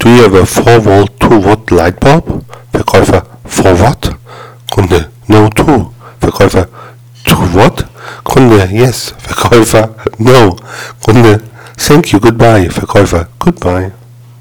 Do you have a 4-Volt 2-Watt Lightbulb? Verkäufer, 4 Watt? Kunde, no 2. Verkäufer, 2 Watt? Kunde, yes. Verkäufer, no. Kunde, thank you, goodbye. Verkäufer, goodbye.